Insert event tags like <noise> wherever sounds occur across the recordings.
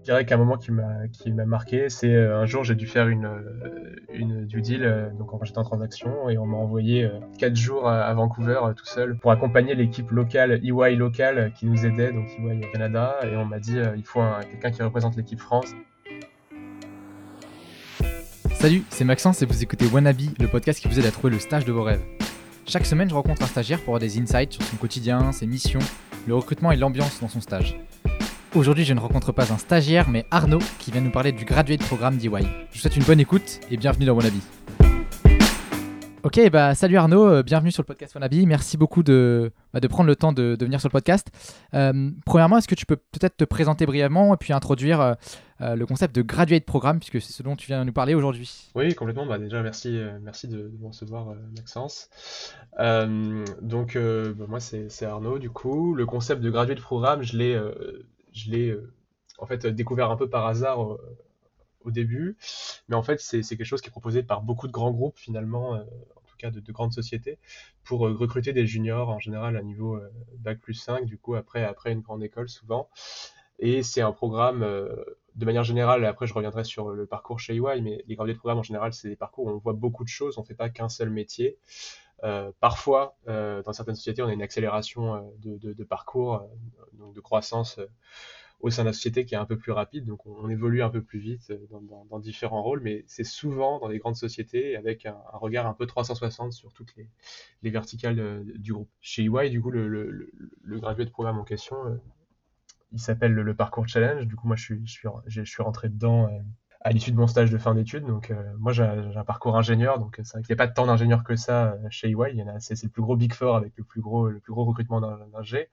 Je dirais qu'un moment qui m'a marqué, c'est euh, un jour j'ai dû faire une euh, une due deal, euh, donc j'étais en transaction, et on m'a envoyé quatre jours à, Vancouver tout seul pour accompagner l'équipe locale EY locale qui nous aidait, donc EY Canada, et on m'a dit il faut quelqu'un qui représente l'équipe France. Salut, c'est Maxence et vous écoutez Wannabe, le podcast qui vous aide à trouver le stage de vos rêves. Chaque semaine, je rencontre un stagiaire pour avoir des insights sur son quotidien, ses missions, le recrutement et l'ambiance dans son stage. Aujourd'hui, je ne rencontre pas un stagiaire, mais Arnaud, qui vient nous parler du graduate programme d'EY. Je vous souhaite une bonne écoute et bienvenue dans Wannabe. Ok, bah salut Arnaud, euh, bienvenue sur le podcast Wannabe. Merci beaucoup de, bah, de prendre le temps de, venir sur le podcast. Euh, premièrement, est-ce que tu peux peut-être te présenter brièvement et puis introduire euh, le concept de graduate programme, puisque c'est ce dont tu viens nous parler aujourd'hui? Oui, complètement. Bah, déjà, merci, merci de, me recevoir, Maxence. donc, bah, moi, c'est Arnaud, du coup. Le concept de graduate programme, je l'ai je l'ai euh, en fait découvert un peu par hasard euh, au début, mais en fait c'est quelque chose qui est proposé par beaucoup de grands groupes finalement, euh, en tout cas de, grandes sociétés, pour recruter des juniors en général à niveau bac plus 5, du coup après, après une grande école souvent. Et c'est un programme, de manière générale, après je reviendrai sur le parcours chez EY, mais les gradués de programme en général, c'est des parcours où on voit beaucoup de choses, on ne fait pas qu'un seul métier. parfois, dans certaines sociétés, on a une accélération de, de, parcours, donc de croissance au sein de la société qui est un peu plus rapide, donc on, évolue un peu plus vite euh, dans, différents rôles, mais c'est souvent dans les grandes sociétés avec un, regard un peu 360 sur toutes les, verticales euh, du groupe. Chez EY, du coup, le, le, le programme en question, euh, il s'appelle le, parcours challenge. Du coup, moi, je suis, je suis, je suis rentré dedans à l'issue de mon stage de fin d'études. Donc, moi, j'ai un parcours ingénieur, donc c'est vrai qu'il n'y a pas tant d'ingénieurs que ça chez EY. C'est le plus gros Big Four avec le plus gros, le plus gros recrutement d'ingé.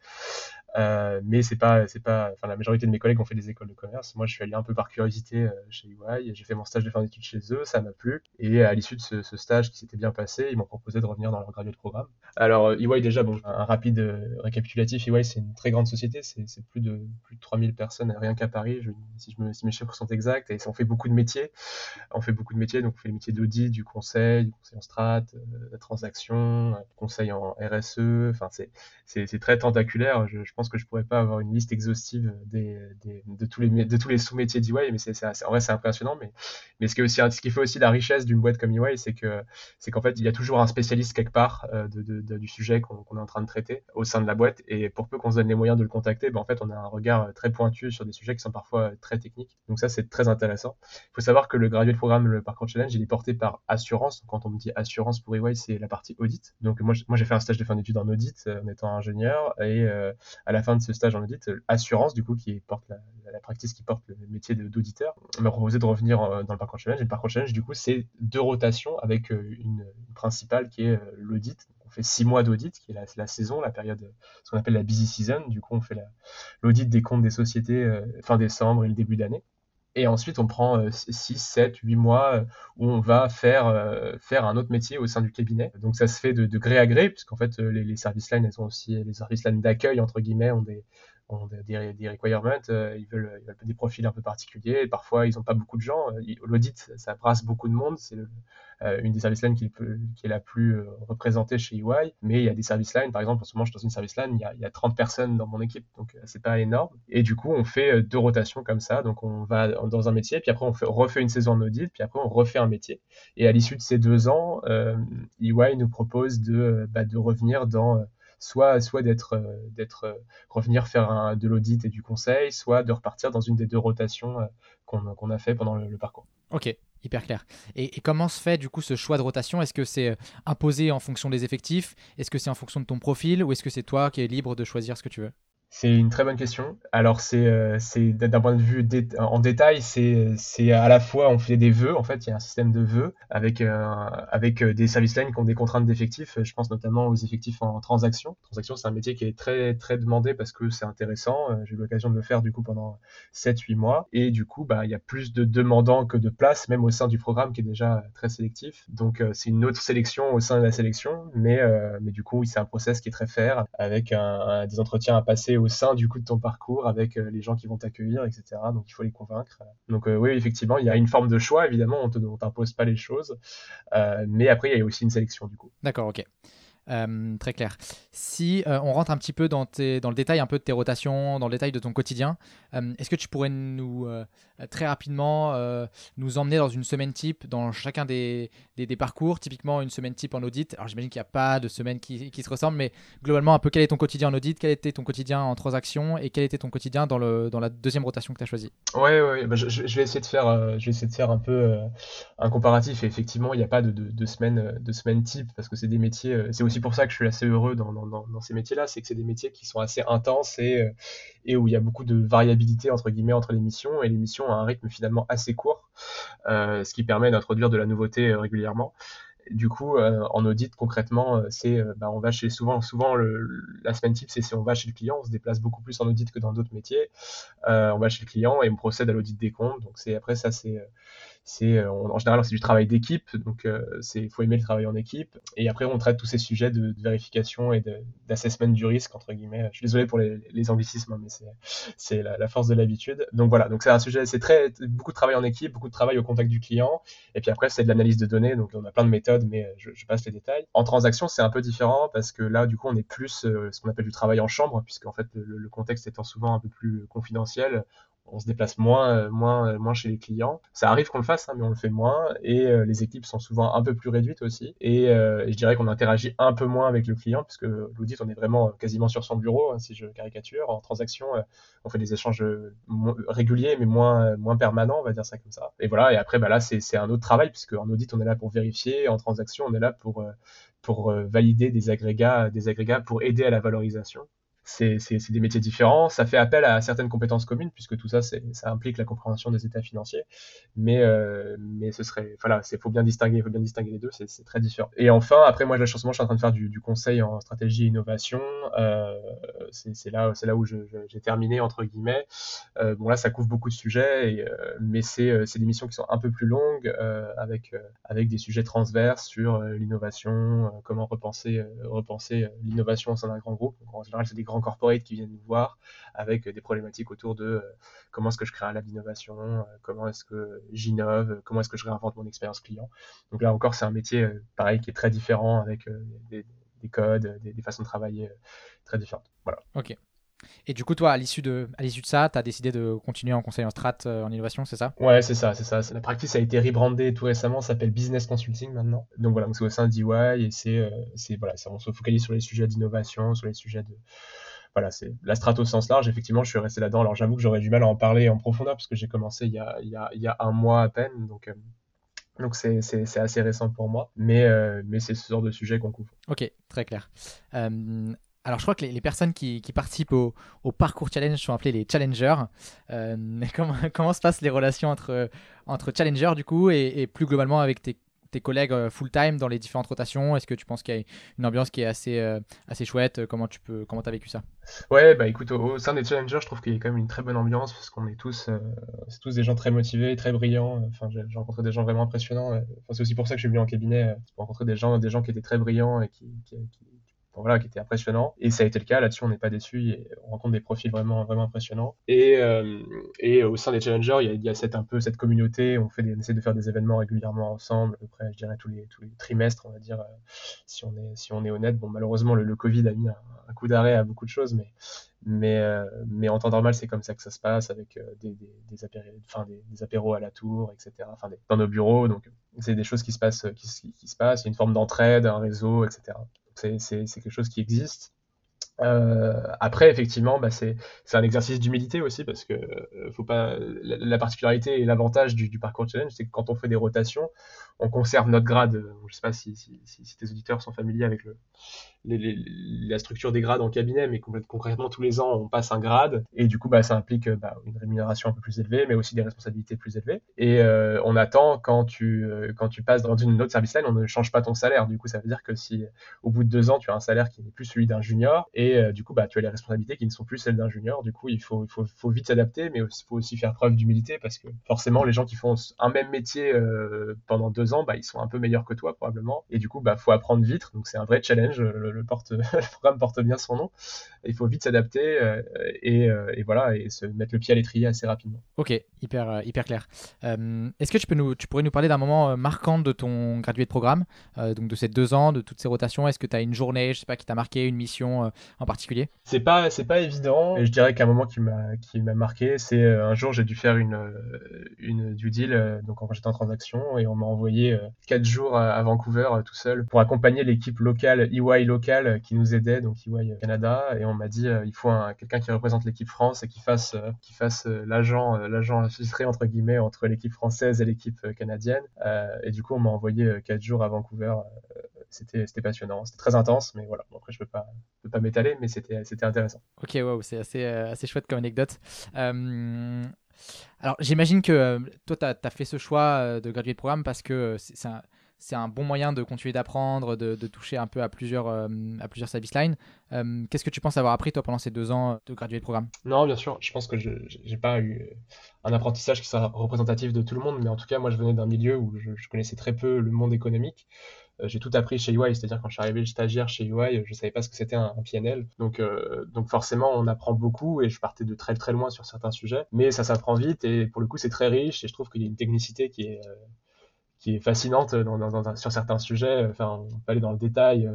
Euh, mais c'est pas, c'est pas, enfin, la majorité de mes collègues ont fait des écoles de commerce. Moi, je suis allé un peu par curiosité euh, chez EY. J'ai fait mon stage de fin d'études chez eux, ça m'a plu. Et à l'issue de ce, stage qui s'était bien passé, ils m'ont proposé de revenir dans leur graduate programme. Alors, EY, euh, déjà, bon, un rapide récapitulatif. EY, c'est une très grande société. C'est plus de, plus de 3000 personnes, rien qu'à Paris, si, je me, si mes chiffres sont exacts. Et on fait beaucoup de métiers. On fait beaucoup de métiers. Donc, on fait les métiers d'audit, du conseil, du conseil en strat, la transaction, conseil en RSE. Enfin, c'est très tentaculaire. Je, je pense que je pourrais pas avoir une liste exhaustive des, de tous les, de tous les sous-métiers d'EY, mais c'est, en vrai, c'est impressionnant. Mais, ce, qui aussi, ce qui fait aussi la richesse d'une boîte comme EY, c'est, que, c'est qu'en fait, il y a toujours un spécialiste quelque part euh, du sujet qu'on, est en train de traiter au sein de la boîte. Et pour peu qu'on se donne les moyens de le contacter, ben, en fait, on a un regard très pointu sur des sujets qui sont parfois très techniques. Donc ça, c'est très intéressant. Il faut savoir que le graduate programme, le parcours challenge, il est porté par assurance. Quand on me dit assurance pour EY, c'est la partie audit. Donc moi, j'ai fait un stage de fin d'études en audit euh, en étant ingénieur et euh, à la fin de ce stage en audit, euh, Assurance, du coup, qui porte la, la pratique qui porte le métier d'auditeur, m'a proposé de revenir euh, dans le parcours challenge. Et le parcours challenge, du coup, c'est deux rotations avec euh, une, principale qui est l'audit. On fait six mois d'audit, qui est la, saison, la période, ce qu'on appelle la busy season. Du coup, on fait l'audit des comptes des sociétés fin décembre et le début d'année. Et ensuite, on prend 6, 7, 8 mois où on va faire, faire un autre métier au sein du cabinet. Donc ça se fait de, gré à gré, puisqu'en fait, les, les service lines, elles ont aussi, les service lines d'accueil, entre guillemets, ont des, ont des, des requirements, euh, ils, veulent, ils, veulent, des profils un peu particuliers, parfois ils n'ont pas beaucoup de gens. Euh, l'audit, ça brasse beaucoup de monde, c'est euh, une des service lines qui, qui, est la plus représentée chez EY, mais il y a des service lines, par exemple, en ce moment je suis dans une service line, il y a, il y a 30 personnes dans mon équipe, donc c'est pas énorme. Et du coup, on fait deux rotations comme ça, donc on va dans un métier, puis après on, fait, refait une saison en audit, puis après on refait un métier. Et à l'issue de ces deux ans, EY nous propose de, bah, de revenir dans soit, soit d'être, euh, d'être, euh, revenir faire un, de l'audit et du conseil, soit de repartir dans une des deux rotations euh, qu'on, a fait pendant le, parcours. Ok, hyper clair. Et, comment se fait du coup ce choix de rotation? Est-ce que c'est imposé en fonction des effectifs? Est-ce que c'est en fonction de ton profil? Ou est-ce que c'est toi qui es libre de choisir ce que tu veux? C'est une très bonne question. Alors, c'est euh, d'un point de vue en détail, c'est à la fois, on fait des vœux, en fait, il y a un système de vœux avec, euh, avec euh, des services lines qui ont des contraintes d'effectifs. Je pense notamment aux effectifs en transaction. Transaction, c'est un métier qui est très, très demandé parce que c'est intéressant. J'ai eu l'occasion de le faire, du coup, pendant 7-8 mois. Et du coup, bah, il y a plus de demandants que de places, même au sein du programme qui est déjà très sélectif. Donc, c'est une autre sélection au sein de la sélection. Mais, mais du coup, c'est un process qui est très fair avec des entretiens à passer au sein du coup de ton parcours avec euh, les gens qui vont t'accueillir, etc. Donc il faut les convaincre. Donc euh, oui, effectivement, il y a une forme de choix, évidemment, on ne t'impose pas les choses. Euh, mais après, il y a aussi une sélection du coup. D'accord, ok. très clair. Si on rentre un petit peu dans, tes, dans le détail un peu de tes rotations, dans le détail de ton quotidien, Est-ce que tu pourrais nous, très rapidement, nous emmener dans une semaine type dans chacun des, des, parcours Typiquement, une semaine type en audit? Alors, j'imagine qu'il n'y a pas de semaine qui, qui, se ressemble, mais globalement, un peu quel est ton quotidien en audit? Quel était ton quotidien en transaction? Et quel était ton quotidien dans, le, dans la deuxième rotation que tu as choisie? Ouais, ouais, bah, je, vais essayer de faire, je vais essayer de faire un peu un comparatif. Et effectivement, il n'y a pas de, de, de, semaine, de semaine type parce que c'est des métiers. c'est aussi pour ça que je suis assez heureux dans, dans, dans ces métiers-là. C'est que c'est des métiers qui sont assez intenses et, et où il y a beaucoup de variabilité entre guillemets entre les missions. Et les missions ont un rythme finalement assez court, euh, ce qui permet d'introduire de la nouveauté euh, régulièrement. Du coup, euh, en audit, concrètement, c'est bah, on va chez souvent, souvent la semaine type, c'est on va chez le client, on se déplace beaucoup plus en audit que dans d'autres métiers. on va chez le client et on procède à l'audit des comptes. Donc c'est après ça, c'est c'est euh, en général c'est du travail d'équipe, donc euh, c'est faut aimer le travail en équipe. Et après on traite tous ces sujets de, vérification et d'assessment du risque entre guillemets. Je suis désolé pour les, anglicismes, mais c'est la, la, force de l'habitude. Donc voilà, donc c'est un sujet, c'est très beaucoup de travail en équipe, beaucoup de travail au contact du client. Et puis après c'est de l'analyse de données, donc on a plein de méthodes, mais je, je passe les détails. En transaction c'est un peu différent parce que là du coup on est plus euh, ce qu'on appelle du travail en chambre, puisque en fait le, le contexte étant souvent un peu plus confidentiel, on se déplace moins, euh, moins, euh, moins chez les clients. Ça arrive qu'on le fasse, hein, mais on le fait moins. Et euh, les équipes sont souvent un peu plus réduites aussi. Et, je dirais qu'on interagit un peu moins avec le client, puisque l'audit, on est vraiment quasiment sur son bureau, hein, si je caricature. En transaction, on fait des échanges réguliers, mais moins, moins permanents, on va dire ça comme ça. Et voilà, et après, bah là, c'est un autre travail, puisque en audit, on est là pour vérifier. En transaction, on est là pour, pour valider des agrégats, des agrégats pour aider à la valorisation c'est des métiers différents. Ça fait appel à certaines compétences communes, puisque tout ça, ça implique la compréhension des états financiers. Mais, euh, mais ce serait, voilà, il faut bien distinguer, faut bien distinguer les deux, c'est très différent. Et enfin, après, moi, je suis en train de faire du, conseil en stratégie et innovation. Euh, c'est là, là où j'ai terminé, entre guillemets. Euh, bon, là, ça couvre beaucoup de sujets, et, mais c'est des missions qui sont un peu plus longues, avec, avec des sujets transverses sur l'innovation, comment repenser, repenser l'innovation au sein d'un grand groupe. En général, c'est des grands corporate qui viennent nous voir avec des problématiques autour de euh, comment est-ce que je crée un lab d'innovation, euh, comment est-ce que j'innove, comment est-ce que je réinvente mon expérience client. Donc là encore, c'est un métier euh, pareil qui est très différent avec des, codes, des, façons de travailler très différentes. Voilà. Ok. Et du coup, toi, à l'issue de, à l'issue de ça, tu as décidé de continuer en conseil en strat en innovation, c'est ça? Ouais, c'est ça, c'est ça. La practice a été rebrandée tout récemment, s'appelle Business Consulting maintenant. Donc voilà, c'est au sein d'EY et c'est, c'est voilà, on se focalise sur les sujets d'innovation, sur les sujets de, voilà, c'est la strato au sens large. Effectivement, je suis resté là-dedans. Alors, j'avoue que j'aurais du mal à en parler en profondeur parce que j'ai commencé il y, a, il, y a, il y, a, un mois à peine. Donc, euh, donc c'est, c'est, assez récent pour moi. Mais, euh, mais c'est ce genre de sujet qu'on couvre. Ok, très clair. Euh, alors, je crois que les, personnes qui, participent au, parcours challenge sont appelées les challengers. comment, <laughs> comment se passent les relations entre, challengers, du coup, et, plus globalement avec tes collègues euh, full-time dans les différentes rotations? Est-ce que tu penses qu'il y a une ambiance qui est assez, euh, chouette? Comment tu as vécu ça? Ouais, bah écoute, au, sein des challengers, je trouve qu'il y a quand même une très bonne ambiance parce qu'on est tous, euh, des gens très motivés, très brillants. Enfin, j'ai rencontré des gens vraiment impressionnants. C'est aussi pour ça que je suis venu en cabinet, pour rencontrer des gens, des gens qui étaient très brillants et qui, voilà, qui était impressionnant. Et ça a été le cas. Là-dessus, on n'est pas déçu. On rencontre des profils vraiment, vraiment impressionnants. Et, euh, et au sein des challengers, il y a, cette, un peu cette communauté. On, fait des, on essaie de faire des événements régulièrement ensemble, à peu près, je dirais, tous les, tous les trimestres, on va dire, euh, si on est, si on est honnête. Bon, malheureusement, le, le Covid a mis un, coup d'arrêt à beaucoup de choses, mais, mais, euh, mais en temps normal, c'est comme ça que ça se passe, avec des, des, apéros, enfin, des, apéros à la tour, etc. Enfin, dans nos bureaux. Donc, c'est des choses qui se passent, qui, qui se passent. Il y a une forme d'entraide, un réseau, etc. C'est quelque chose qui existe. Euh, après, effectivement, bah, c'est un exercice d'humilité aussi parce que euh, la, particularité et l'avantage du, parcours challenge, c'est que quand on fait des rotations, on conserve notre grade. Je sais pas si, si, si, tes auditeurs sont familiers avec le, la structure des grades en cabinet, mais concrètement, tous les ans, on passe un grade, et du coup, bah, ça implique bah, une rémunération un peu plus élevée, mais aussi des responsabilités plus élevées. Et euh, on attend, quand tu, euh, quand tu passes dans une autre service line, on ne change pas ton salaire. Du coup, ça veut dire que si au bout de deux ans, tu as un salaire qui n'est plus celui d'un junior, et euh, du coup, bah, tu as les responsabilités qui ne sont plus celles d'un junior, du coup, il faut, il faut, faut vite s'adapter, mais il faut aussi faire preuve d'humilité, parce que forcément, les gens qui font un même métier pendant deux ans, bah, ils sont un peu meilleurs que toi, probablement, et du coup, bah, faut apprendre vite, donc c'est un vrai challenge. Le, <laughs> le, programme porte bien son nom. Il faut vite s'adapter euh, et, euh, et, voilà et se mettre le pied à l'étrier assez rapidement. Ok, hyper euh, hyper clair. Est-ce que tu peux nous, tu pourrais nous parler d'un moment marquant de ton gradué de programme, donc de ces deux ans, de toutes ces rotations? Est-ce que tu as une journée, je sais pas, qui t'a marqué, une mission en particulier? C'est pas, c'est pas évident. Et je dirais qu'un moment qui m'a, qui m'a marqué, c'est un jour j'ai dû faire une, une due deal, donc quand j'étais en transaction, et on m'a envoyé quatre jours à, Vancouver tout seul pour accompagner l'équipe locale, EY locale, qui nous aidait, donc EY Canada, et on m'a dit il faut un, quelqu'un qui représente l'équipe France et qui fasse, qui fasse l'agent, l'agent infiltré entre guillemets entre l'équipe française et l'équipe canadienne. et du coup, on m'a envoyé quatre jours à Vancouver c'était passionnant. C'était très intense, mais voilà. après, je peux pas, peux pas m'étaler, mais c'était intéressant. Ok, wow, c'est assez, euh, assez chouette comme anecdote. Euh, alors, j'imagine que euh, toi, tu as, fait ce choix de graduer de programme parce que c'est un, un, bon moyen de continuer d'apprendre, de, toucher un peu à plusieurs, à plusieurs service lines. Qu'est-ce que tu penses avoir appris, toi, pendant ces deux ans de graduer de programme? Non, bien sûr. Je pense que je n'ai pas eu un apprentissage qui soit représentatif de tout le monde, mais en tout cas, moi, je venais d'un milieu où je, connaissais très peu le monde économique. Euh, j'ai tout appris chez UI, c'est-à-dire quand je suis arrivé stagiaire chez UI, je savais pas ce que c'était un, PNL. Donc, euh, donc forcément, on apprend beaucoup et je partais de très très loin sur certains sujets, mais ça s'apprend vite et pour le coup, c'est très riche et je trouve qu'il y a une technicité qui est, euh, qui est fascinante dans, sur certains sujets. Enfin, on peut aller dans le détail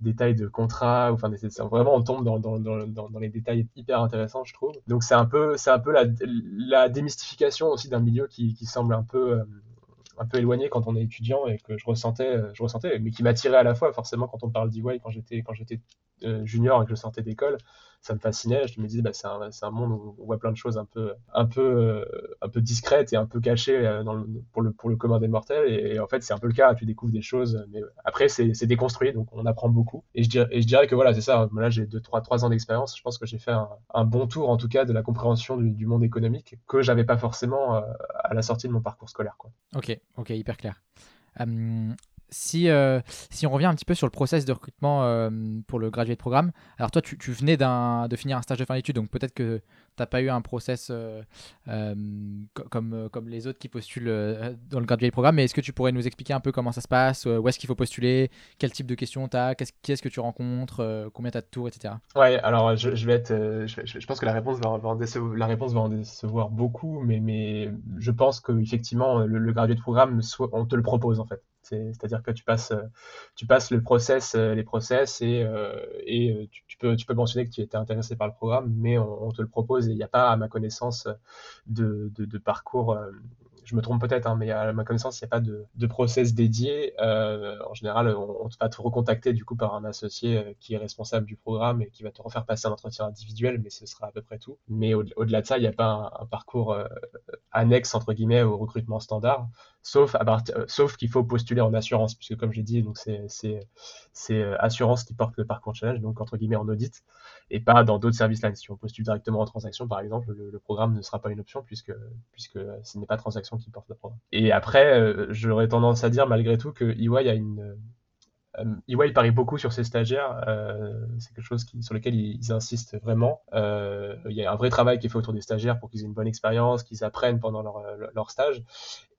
détails de contrat, enfin vraiment on tombe dans, les détails hyper intéressants je trouve. Donc c'est un peu un peu la, démystification aussi d'un milieu qui, semble un peu un peu éloigné quand on est étudiant et que je ressentais, je ressentais mais qui m'attirait à la fois forcément quand on parle d'EY quand j'étais quand j'étais euh, junior et que je sortais d'école, ça me fascinait. Je me disais, bah, c'est un, monde où on voit plein de choses un peu, un peu, euh, un peu discrètes et un peu cachées euh, pour, le, pour le commun des mortels. Et, en fait, c'est un peu le cas. Tu découvres des choses, mais après, c'est déconstruit, donc on apprend beaucoup. Et je dirais, que voilà, c'est ça. Là, j'ai 2 trois, trois ans d'expérience. Je pense que j'ai fait un, bon tour, en tout cas, de la compréhension du, monde économique que j'avais pas forcément à la sortie de mon parcours scolaire. Ok, ok, hyper clair. Si, euh, si on revient un petit peu sur le process de recrutement euh, pour le graduate programme, alors toi, tu, venais de finir un stage de fin d'études, donc peut-être que tu n'as pas eu un process euh, comme, les autres qui postulent dans le graduate programme, mais est-ce que tu pourrais nous expliquer un peu comment ça se passe, où est-ce qu'il faut postuler, quel type de questions tu as, qui est-ce que tu rencontres, combien tu as de tours, etc. Ouais, alors je, pense que la réponse va, va en décevoir beaucoup, mais, mais je pense qu'effectivement, le, le graduate programme, on te le propose en fait. C'est-à-dire que tu passes, euh, euh, les process et, euh, tu, peux, mentionner que tu étais intéressé par le programme, mais on, te le propose et il n'y a pas, à ma connaissance, de parcours je me trompe peut-être, hein, mais à ma connaissance, il n'y a pas de, process dédié. Euh, en général, on, va te recontacter du coup par un associé euh, qui est responsable du programme et qui va te refaire passer un entretien individuel, mais ce sera à peu près tout. Mais au-delà de ça, il n'y a pas un, parcours euh, annexe entre guillemets au recrutement standard, sauf qu'il faut postuler en assurance, puisque comme j'ai dit, c'est assurance qui porte le parcours challenge, donc entre guillemets en audit, et pas dans d'autres services lines. Si on postule directement en transaction, par exemple, le, le programme ne sera pas une option puisque puisque ce n'est pas transaction qui porte le programme. Et après, euh, j'aurais tendance à dire malgré tout que EY a une EY euh, parie beaucoup sur ses stagiaires, euh, c'est quelque chose sur lequel ils, insistent vraiment. il y a un vrai travail qui est fait autour des stagiaires pour qu'ils aient une bonne expérience, qu'ils apprennent pendant leur, stage.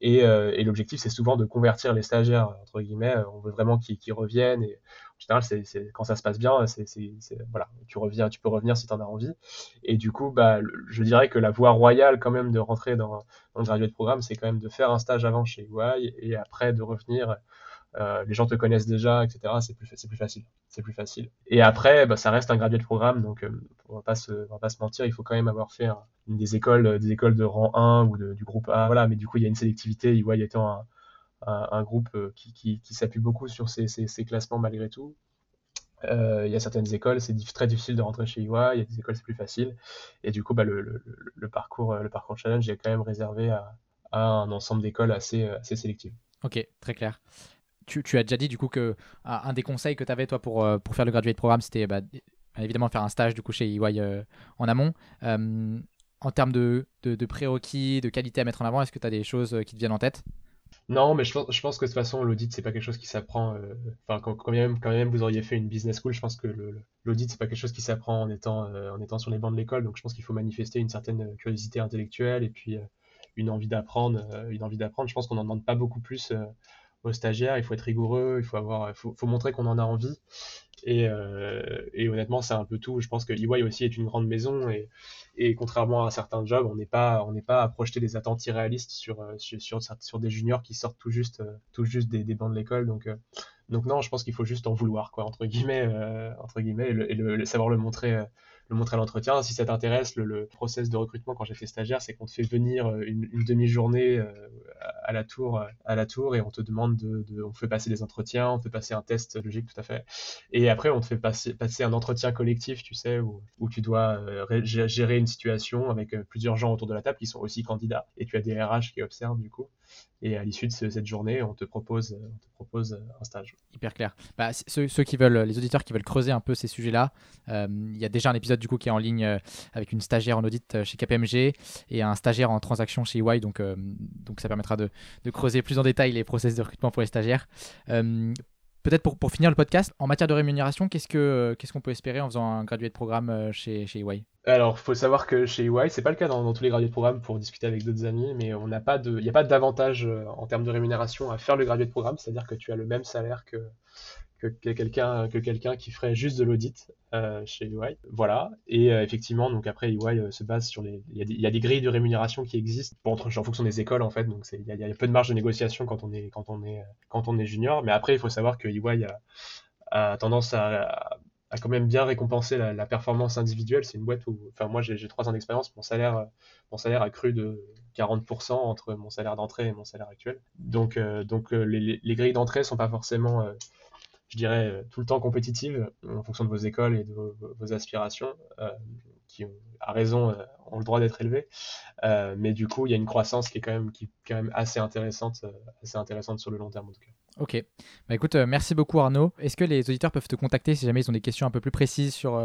Et, et l'objectif, c'est souvent de convertir les stagiaires, entre guillemets. On veut vraiment qu'ils reviennent. Et en général, c'est, quand ça se passe bien, c'est, voilà, tu reviens, tu peux revenir si tu en as envie. Et du coup, bah, je dirais que la voie royale quand même de rentrer dans, dans le graduate programme, c'est quand même de faire un stage avant chez UI et après de revenir. Euh, les gens te connaissent déjà, etc. C'est plus, plus facile. C'est plus facile. Et après, bah, ça reste un graduate programme, donc euh, on va pas se, va pas se mentir, il faut quand même avoir fait des écoles, des écoles de rang 1 ou de, du groupe A. Voilà, mais du coup, il y a une sélectivité. UI étant un, un, groupe euh, qui, qui, s'appuie beaucoup sur ces, ces, classements malgré tout. Euh, il y a certaines écoles, c'est très difficile de rentrer chez UI, il y a des écoles, c'est plus facile. Et du coup, bah, le, le, parcours, le parcours challenge est quand même réservé à, un ensemble d'écoles assez, assez sélectives. Ok, très clair. Tu, tu, as déjà dit du coup que un des conseils que tu avais toi pour, euh, pour faire le graduate programme, c'était bah, évidemment faire un stage du coup chez EY en amont. en termes de, de, de prérequis, de qualité à mettre en avant, est-ce que tu as des choses qui te viennent en tête? Non, mais je pense, que de toute façon, l'audit, c'est pas quelque chose qui s'apprend. Euh, enfin, quand, même, quand même vous auriez fait une business school, je pense que l'audit, c'est pas quelque chose qui s'apprend en étant, euh, en étant sur les bancs de l'école. Donc, je pense qu'il faut manifester une certaine curiosité intellectuelle et puis euh, une envie d'apprendre. une envie d'apprendre. Je pense qu'on n'en demande pas beaucoup plus aux stagiaires. Il faut être rigoureux, il faut avoir, faut, faut montrer qu'on en a envie. Et, et honnêtement, c'est un peu tout. Je pense que EY aussi est une grande maison et, et contrairement à certains jobs, on n'est pas, pas à projeter des attentes irréalistes sur, sur, sur, sur, des juniors qui sortent tout juste, tout juste des, des bancs de l'école. Donc, donc non, je pense qu'il faut juste en vouloir, quoi, entre guillemets, entre guillemets, et, le, savoir le montrer le montrer à l'entretien. Si ça t'intéresse, le, process de recrutement quand fait stagiaire, c'est qu'on te fait venir euh, une, demi-journée euh, à la tour, à la tour, et on te demande de, on fait passer des entretiens, on fait passer un test logique, tout à fait. Et après, on te fait passer, un entretien collectif, tu sais, où, où tu dois euh, gérer une situation avec plusieurs gens autour de la table qui sont aussi candidats, et tu as des RH qui observent du coup. Et à l'issue de cette journée, on te propose, te propose un stage. Hyper clair. Bah, ceux, qui veulent, les auditeurs qui veulent creuser un peu ces sujets-là, il y a déjà un épisode du coup qui est en ligne euh, avec une stagiaire en audit euh, chez KPMG et un stagiaire en transaction chez EY. Donc, euh, ça permettra de, creuser plus en détail les process de recrutement pour les stagiaires. Peut-être pour, finir le podcast, en matière de rémunération, qu'est-ce qu'on qu'est-ce qu'on peut espérer en faisant un gradué de programme chez, chez EY alors, faut savoir que chez EY, c'est pas le cas dans, tous les gradués de programme pour discuter avec d'autres amis, mais on n'a pas de, il n'y a pas d'avantage en termes de rémunération à faire le gradué de programme, c'est-à-dire que tu as le même salaire que, que, quelqu'un que quelqu'un qui ferait juste de l'audit euh, chez EY. Voilà. Et euh, effectivement, donc après EY euh, se base sur les il y, a des, grilles de rémunération qui existent entre, en fonction des écoles en fait. Donc il y, a peu de marge de négociation quand on est quand on est quand on est junior. Mais après, il faut savoir que EY a, tendance à, quand même bien récompenser la, performance individuelle. C'est une boîte où, enfin moi j'ai trois ans d'expérience, mon salaire mon salaire a cru de 40% entre mon salaire d'entrée et mon salaire actuel. Donc donc les, les, grilles d'entrée sont pas forcément je dirais, euh, tout le temps compétitive en fonction de vos écoles et de vos, aspirations, euh, qui à raison euh, ont le droit d'être élevées. mais du coup, il y a une croissance qui est quand même, qui quand même assez intéressante, assez intéressante sur le long terme en tout cas. Ok. Bah écoute, merci beaucoup Arnaud. Est-ce que les auditeurs peuvent te contacter si jamais ils ont des questions un peu plus précises sur,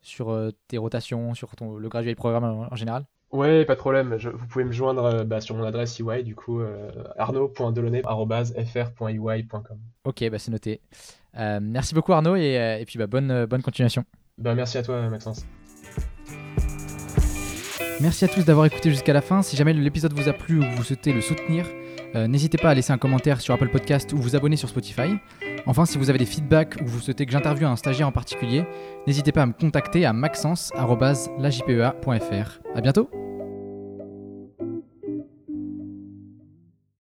sur tes rotations, sur ton, le graduate programme en général? Ouais, pas de problème. vous pouvez me joindre euh, bah, sur mon adresse EY, du coup, euh, arnaud.delaunay.fr.ey.com. Ok, bah, c'est noté. Euh, merci beaucoup Arnaud et, puis bah, bonne, bonne continuation. Bah, merci à toi Maxence. Merci à tous d'avoir écouté jusqu'à la fin. Si jamais l'épisode vous a plu ou vous souhaitez le soutenir, n'hésitez pas à laisser un commentaire sur Apple Podcast ou vous abonner sur Spotify. Enfin, si vous avez des feedbacks ou vous souhaitez que j'interviewe un stagiaire en particulier, n'hésitez pas à me contacter à maxence.lajpea.fr. A bientôt